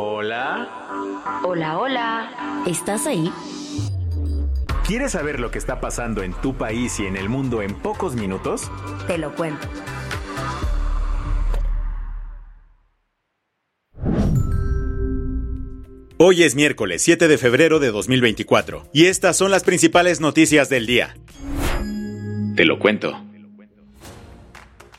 Hola. Hola. Hola. ¿Estás ahí? ¿Quieres saber lo que está pasando en tu país y en el mundo en pocos minutos? Te lo cuento. Hoy es miércoles 7 de febrero de 2024 y estas son las principales noticias del día. Te lo cuento.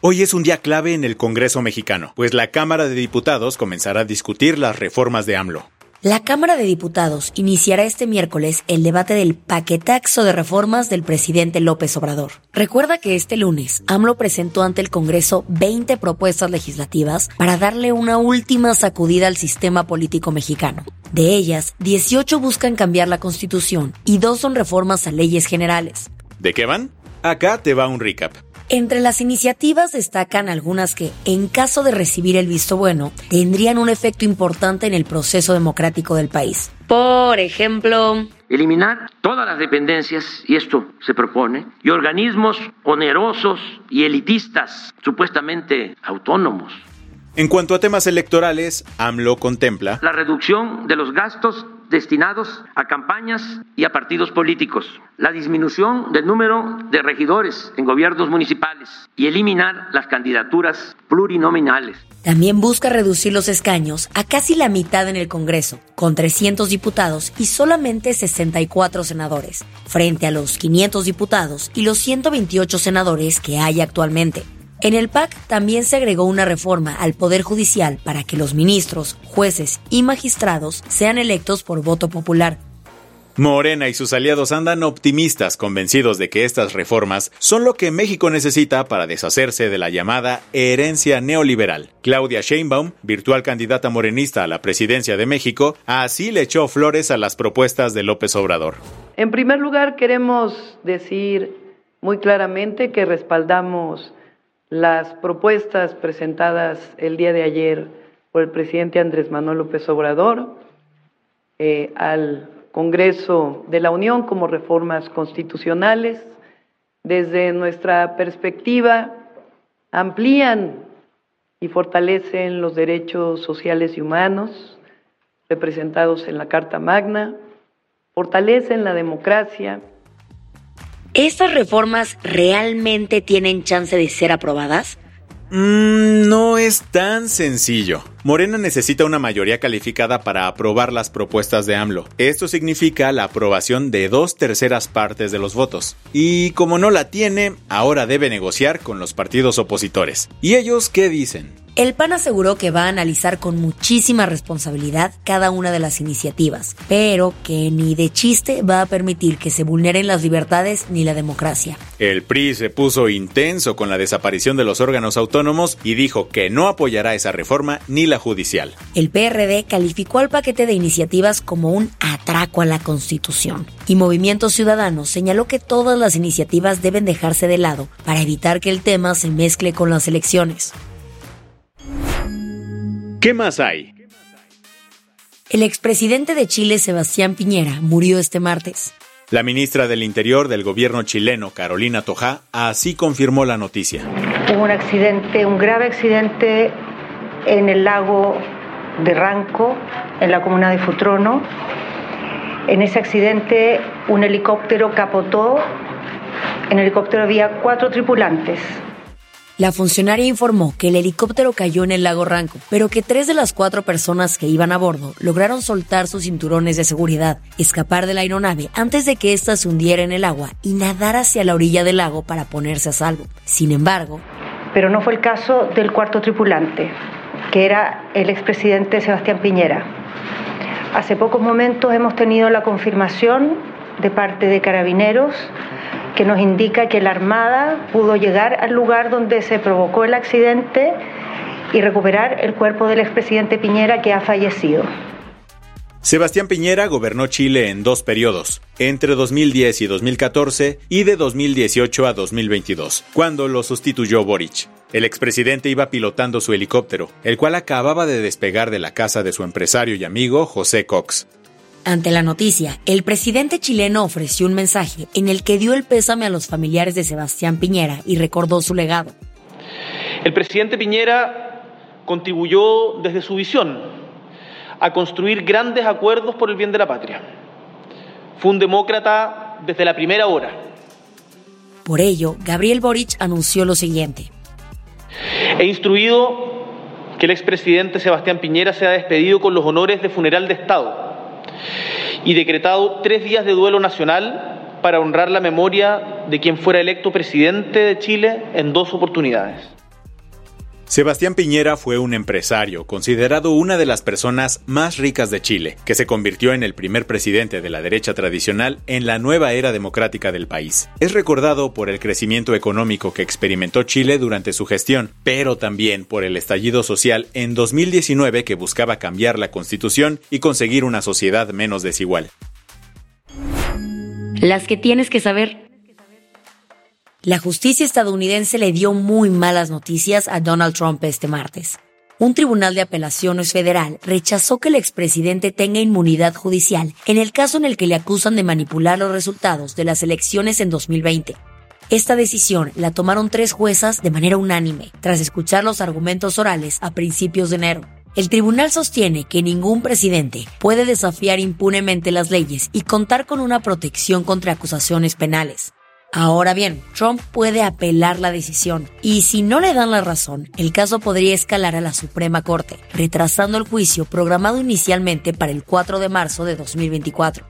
Hoy es un día clave en el Congreso mexicano, pues la Cámara de Diputados comenzará a discutir las reformas de AMLO. La Cámara de Diputados iniciará este miércoles el debate del paquetaxo de reformas del presidente López Obrador. Recuerda que este lunes AMLO presentó ante el Congreso 20 propuestas legislativas para darle una última sacudida al sistema político mexicano. De ellas, 18 buscan cambiar la Constitución y dos son reformas a leyes generales. ¿De qué van? Acá te va un recap. Entre las iniciativas destacan algunas que, en caso de recibir el visto bueno, tendrían un efecto importante en el proceso democrático del país. Por ejemplo, eliminar todas las dependencias, y esto se propone, y organismos onerosos y elitistas, supuestamente autónomos. En cuanto a temas electorales, AMLO contempla la reducción de los gastos destinados a campañas y a partidos políticos, la disminución del número de regidores en gobiernos municipales y eliminar las candidaturas plurinominales. También busca reducir los escaños a casi la mitad en el Congreso, con 300 diputados y solamente 64 senadores, frente a los 500 diputados y los 128 senadores que hay actualmente. En el PAC también se agregó una reforma al Poder Judicial para que los ministros, jueces y magistrados sean electos por voto popular. Morena y sus aliados andan optimistas, convencidos de que estas reformas son lo que México necesita para deshacerse de la llamada herencia neoliberal. Claudia Sheinbaum, virtual candidata morenista a la presidencia de México, así le echó flores a las propuestas de López Obrador. En primer lugar, queremos decir muy claramente que respaldamos las propuestas presentadas el día de ayer por el presidente Andrés Manuel López Obrador eh, al Congreso de la Unión como reformas constitucionales. Desde nuestra perspectiva, amplían y fortalecen los derechos sociales y humanos representados en la Carta Magna, fortalecen la democracia, ¿Estas reformas realmente tienen chance de ser aprobadas? Mm, no es tan sencillo. Morena necesita una mayoría calificada para aprobar las propuestas de AMLO. Esto significa la aprobación de dos terceras partes de los votos. Y como no la tiene, ahora debe negociar con los partidos opositores. ¿Y ellos qué dicen? El PAN aseguró que va a analizar con muchísima responsabilidad cada una de las iniciativas, pero que ni de chiste va a permitir que se vulneren las libertades ni la democracia. El PRI se puso intenso con la desaparición de los órganos autónomos y dijo que no apoyará esa reforma ni la judicial. El PRD calificó al paquete de iniciativas como un atraco a la Constitución y Movimiento Ciudadano señaló que todas las iniciativas deben dejarse de lado para evitar que el tema se mezcle con las elecciones. ¿Qué más hay? El expresidente de Chile, Sebastián Piñera, murió este martes. La ministra del Interior del gobierno chileno, Carolina Toja, así confirmó la noticia. Hubo un accidente, un grave accidente en el lago de Ranco, en la comuna de Futrono. En ese accidente un helicóptero capotó. En el helicóptero había cuatro tripulantes. La funcionaria informó que el helicóptero cayó en el lago Ranco, pero que tres de las cuatro personas que iban a bordo lograron soltar sus cinturones de seguridad, escapar de la aeronave antes de que ésta se hundiera en el agua y nadar hacia la orilla del lago para ponerse a salvo. Sin embargo, pero no fue el caso del cuarto tripulante, que era el expresidente Sebastián Piñera. Hace pocos momentos hemos tenido la confirmación de parte de carabineros que nos indica que la Armada pudo llegar al lugar donde se provocó el accidente y recuperar el cuerpo del expresidente Piñera que ha fallecido. Sebastián Piñera gobernó Chile en dos periodos, entre 2010 y 2014 y de 2018 a 2022, cuando lo sustituyó Boric. El expresidente iba pilotando su helicóptero, el cual acababa de despegar de la casa de su empresario y amigo José Cox. Ante la noticia, el presidente chileno ofreció un mensaje en el que dio el pésame a los familiares de Sebastián Piñera y recordó su legado. El presidente Piñera contribuyó desde su visión a construir grandes acuerdos por el bien de la patria. Fue un demócrata desde la primera hora. Por ello, Gabriel Boric anunció lo siguiente. He instruido que el expresidente Sebastián Piñera sea despedido con los honores de funeral de Estado y decretado tres días de duelo nacional para honrar la memoria de quien fuera electo presidente de Chile en dos oportunidades. Sebastián Piñera fue un empresario, considerado una de las personas más ricas de Chile, que se convirtió en el primer presidente de la derecha tradicional en la nueva era democrática del país. Es recordado por el crecimiento económico que experimentó Chile durante su gestión, pero también por el estallido social en 2019 que buscaba cambiar la constitución y conseguir una sociedad menos desigual. Las que tienes que saber la justicia estadounidense le dio muy malas noticias a Donald Trump este martes. Un tribunal de apelaciones federal rechazó que el expresidente tenga inmunidad judicial en el caso en el que le acusan de manipular los resultados de las elecciones en 2020. Esta decisión la tomaron tres juezas de manera unánime, tras escuchar los argumentos orales a principios de enero. El tribunal sostiene que ningún presidente puede desafiar impunemente las leyes y contar con una protección contra acusaciones penales. Ahora bien, Trump puede apelar la decisión y si no le dan la razón, el caso podría escalar a la Suprema Corte, retrasando el juicio programado inicialmente para el 4 de marzo de 2024.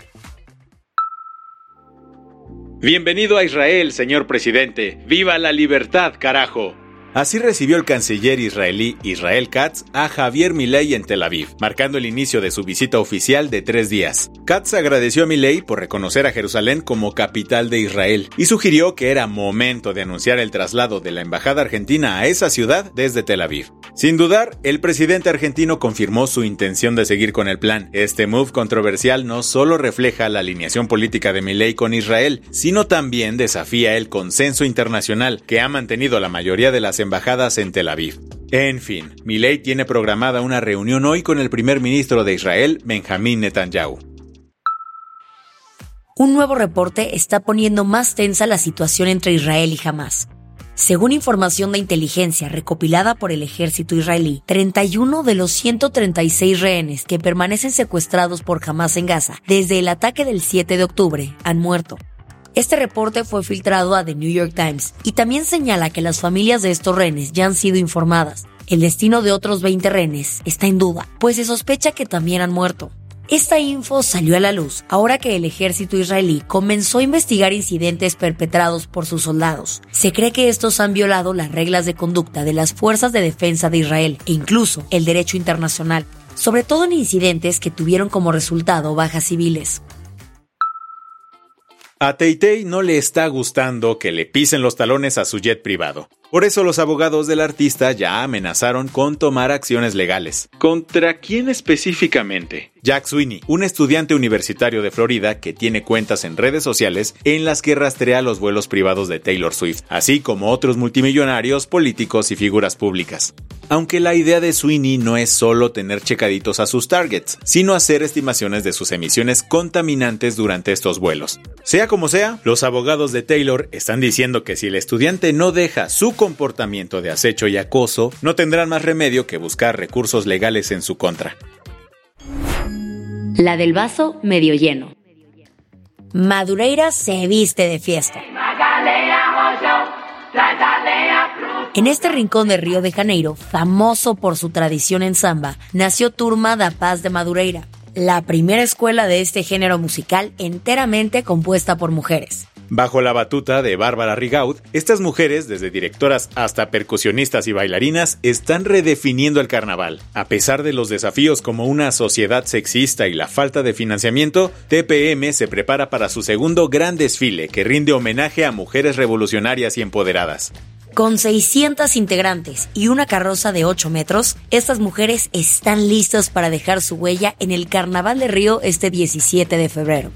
Bienvenido a Israel, señor presidente. ¡Viva la libertad, carajo! Así recibió el canciller israelí Israel Katz a Javier Milei en Tel Aviv, marcando el inicio de su visita oficial de tres días. Katz agradeció a Milei por reconocer a Jerusalén como capital de Israel y sugirió que era momento de anunciar el traslado de la embajada argentina a esa ciudad desde Tel Aviv. Sin dudar, el presidente argentino confirmó su intención de seguir con el plan. Este move controversial no solo refleja la alineación política de Milei con Israel, sino también desafía el consenso internacional que ha mantenido la mayoría de las embajadas en Tel Aviv. En fin, Milei tiene programada una reunión hoy con el primer ministro de Israel, Benjamín Netanyahu. Un nuevo reporte está poniendo más tensa la situación entre Israel y Hamas. Según información de inteligencia recopilada por el ejército israelí, 31 de los 136 rehenes que permanecen secuestrados por Hamas en Gaza desde el ataque del 7 de octubre han muerto. Este reporte fue filtrado a The New York Times y también señala que las familias de estos rehenes ya han sido informadas. El destino de otros 20 rehenes está en duda, pues se sospecha que también han muerto. Esta info salió a la luz ahora que el ejército israelí comenzó a investigar incidentes perpetrados por sus soldados. Se cree que estos han violado las reglas de conducta de las fuerzas de defensa de Israel e incluso el derecho internacional, sobre todo en incidentes que tuvieron como resultado bajas civiles. A Teitei no le está gustando que le pisen los talones a su jet privado. Por eso los abogados del artista ya amenazaron con tomar acciones legales. ¿Contra quién específicamente? Jack Sweeney, un estudiante universitario de Florida que tiene cuentas en redes sociales en las que rastrea los vuelos privados de Taylor Swift, así como otros multimillonarios, políticos y figuras públicas. Aunque la idea de Sweeney no es solo tener checaditos a sus targets, sino hacer estimaciones de sus emisiones contaminantes durante estos vuelos. Sea como sea, los abogados de Taylor están diciendo que si el estudiante no deja su comportamiento de acecho y acoso, no tendrán más remedio que buscar recursos legales en su contra. La del vaso medio lleno. Madureira se viste de fiesta. En este rincón de Río de Janeiro, famoso por su tradición en samba, nació Turma da Paz de Madureira, la primera escuela de este género musical enteramente compuesta por mujeres. Bajo la batuta de Bárbara Rigaud, estas mujeres, desde directoras hasta percusionistas y bailarinas, están redefiniendo el carnaval. A pesar de los desafíos como una sociedad sexista y la falta de financiamiento, TPM se prepara para su segundo gran desfile que rinde homenaje a mujeres revolucionarias y empoderadas. Con 600 integrantes y una carroza de 8 metros, estas mujeres están listas para dejar su huella en el Carnaval de Río este 17 de febrero.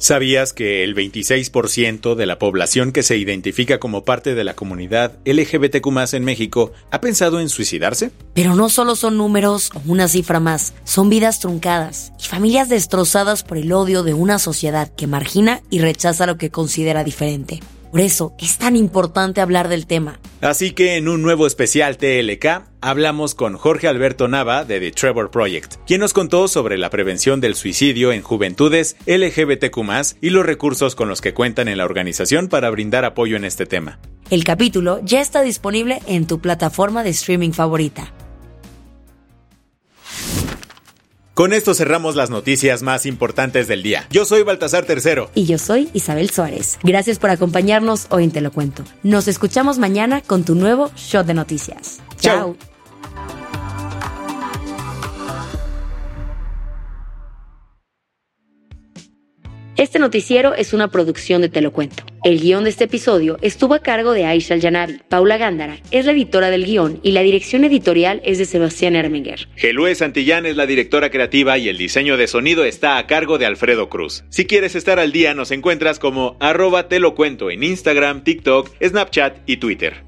¿Sabías que el 26% de la población que se identifica como parte de la comunidad LGBTQ en México ha pensado en suicidarse? Pero no solo son números o una cifra más, son vidas truncadas y familias destrozadas por el odio de una sociedad que margina y rechaza lo que considera diferente. Por eso es tan importante hablar del tema. Así que en un nuevo especial TLK hablamos con Jorge Alberto Nava de The Trevor Project, quien nos contó sobre la prevención del suicidio en juventudes LGBTQ y los recursos con los que cuentan en la organización para brindar apoyo en este tema. El capítulo ya está disponible en tu plataforma de streaming favorita. Con esto cerramos las noticias más importantes del día. Yo soy Baltasar Tercero. Y yo soy Isabel Suárez. Gracias por acompañarnos hoy en Te lo cuento. Nos escuchamos mañana con tu nuevo show de noticias. Chao. Este noticiero es una producción de Te lo cuento. El guion de este episodio estuvo a cargo de Aisha Yanavi. Paula Gándara es la editora del guion y la dirección editorial es de Sebastián Erminger. Gelue Santillán es la directora creativa y el diseño de sonido está a cargo de Alfredo Cruz. Si quieres estar al día, nos encuentras como arroba te lo cuento en Instagram, TikTok, Snapchat y Twitter.